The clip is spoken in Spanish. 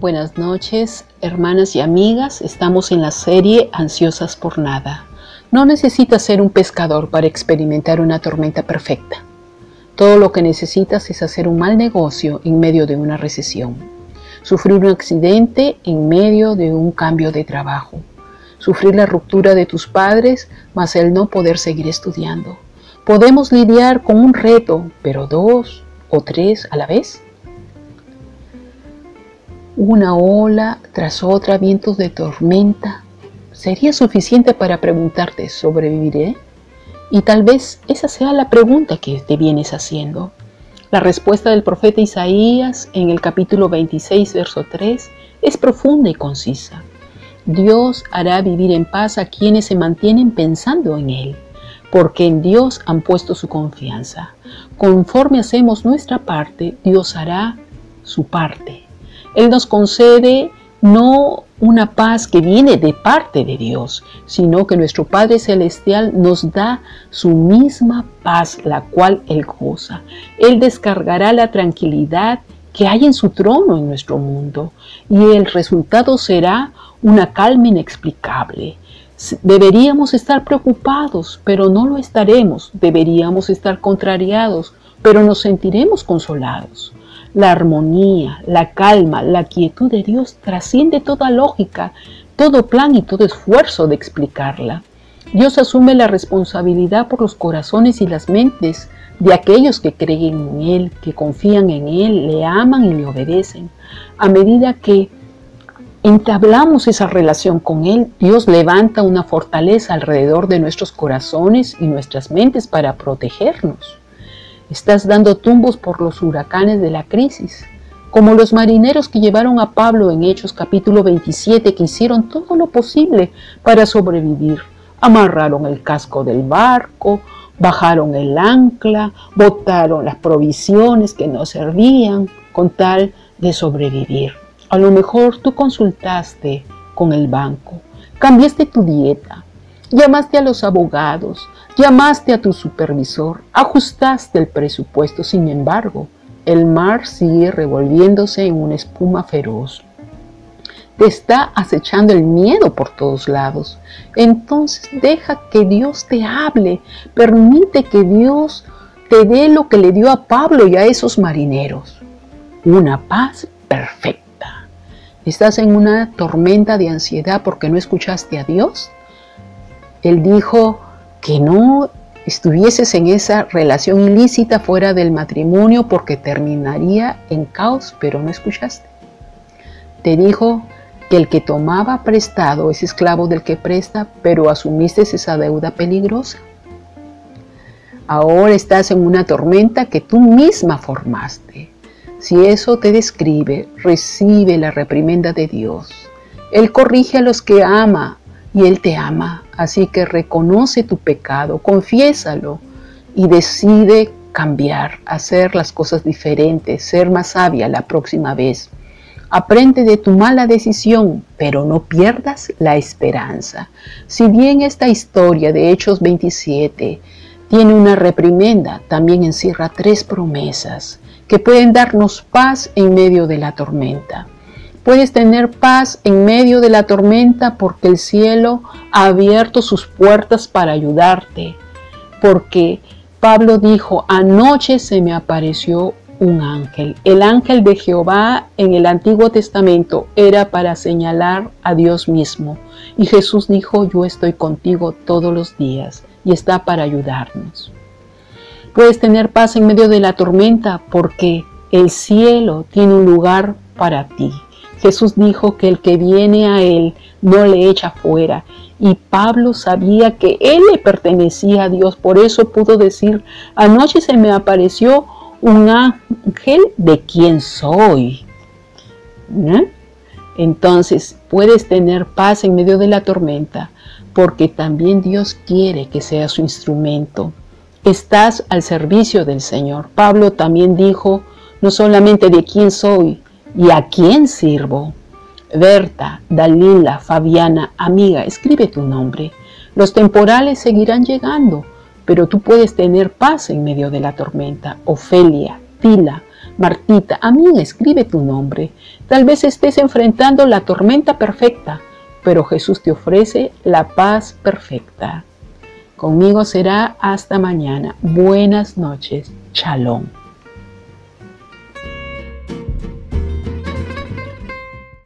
Buenas noches, hermanas y amigas. Estamos en la serie Ansiosas por nada. No necesitas ser un pescador para experimentar una tormenta perfecta. Todo lo que necesitas es hacer un mal negocio en medio de una recesión, sufrir un accidente en medio de un cambio de trabajo, sufrir la ruptura de tus padres, más el no poder seguir estudiando. Podemos lidiar con un reto, pero dos o tres a la vez una ola tras otra, vientos de tormenta, ¿sería suficiente para preguntarte, ¿sobreviviré? Y tal vez esa sea la pregunta que te vienes haciendo. La respuesta del profeta Isaías en el capítulo 26, verso 3, es profunda y concisa. Dios hará vivir en paz a quienes se mantienen pensando en Él, porque en Dios han puesto su confianza. Conforme hacemos nuestra parte, Dios hará su parte. Él nos concede no una paz que viene de parte de Dios, sino que nuestro Padre Celestial nos da su misma paz, la cual Él goza. Él descargará la tranquilidad que hay en su trono en nuestro mundo y el resultado será una calma inexplicable. Deberíamos estar preocupados, pero no lo estaremos. Deberíamos estar contrariados, pero nos sentiremos consolados. La armonía, la calma, la quietud de Dios trasciende toda lógica, todo plan y todo esfuerzo de explicarla. Dios asume la responsabilidad por los corazones y las mentes de aquellos que creen en Él, que confían en Él, le aman y le obedecen. A medida que entablamos esa relación con Él, Dios levanta una fortaleza alrededor de nuestros corazones y nuestras mentes para protegernos. Estás dando tumbos por los huracanes de la crisis, como los marineros que llevaron a Pablo en Hechos capítulo 27, que hicieron todo lo posible para sobrevivir. Amarraron el casco del barco, bajaron el ancla, botaron las provisiones que no servían con tal de sobrevivir. A lo mejor tú consultaste con el banco, cambiaste tu dieta, llamaste a los abogados, Llamaste a tu supervisor, ajustaste el presupuesto, sin embargo, el mar sigue revolviéndose en una espuma feroz. Te está acechando el miedo por todos lados. Entonces deja que Dios te hable. Permite que Dios te dé lo que le dio a Pablo y a esos marineros. Una paz perfecta. ¿Estás en una tormenta de ansiedad porque no escuchaste a Dios? Él dijo, que no estuvieses en esa relación ilícita fuera del matrimonio porque terminaría en caos, pero no escuchaste. Te dijo que el que tomaba prestado es esclavo del que presta, pero asumiste esa deuda peligrosa. Ahora estás en una tormenta que tú misma formaste. Si eso te describe, recibe la reprimenda de Dios. Él corrige a los que ama y Él te ama. Así que reconoce tu pecado, confiésalo y decide cambiar, hacer las cosas diferentes, ser más sabia la próxima vez. Aprende de tu mala decisión, pero no pierdas la esperanza. Si bien esta historia de Hechos 27 tiene una reprimenda, también encierra tres promesas que pueden darnos paz en medio de la tormenta. Puedes tener paz en medio de la tormenta porque el cielo ha abierto sus puertas para ayudarte. Porque Pablo dijo, anoche se me apareció un ángel. El ángel de Jehová en el Antiguo Testamento era para señalar a Dios mismo. Y Jesús dijo, yo estoy contigo todos los días y está para ayudarnos. Puedes tener paz en medio de la tormenta porque el cielo tiene un lugar para ti. Jesús dijo que el que viene a Él no le echa fuera. Y Pablo sabía que Él le pertenecía a Dios. Por eso pudo decir, anoche se me apareció un ángel de quien soy. Entonces puedes tener paz en medio de la tormenta porque también Dios quiere que sea su instrumento. Estás al servicio del Señor. Pablo también dijo, no solamente de quién soy, ¿Y a quién sirvo? Berta, Dalila, Fabiana, amiga, escribe tu nombre. Los temporales seguirán llegando, pero tú puedes tener paz en medio de la tormenta. Ofelia, Tila, Martita, a mí escribe tu nombre. Tal vez estés enfrentando la tormenta perfecta, pero Jesús te ofrece la paz perfecta. Conmigo será hasta mañana. Buenas noches. Shalom.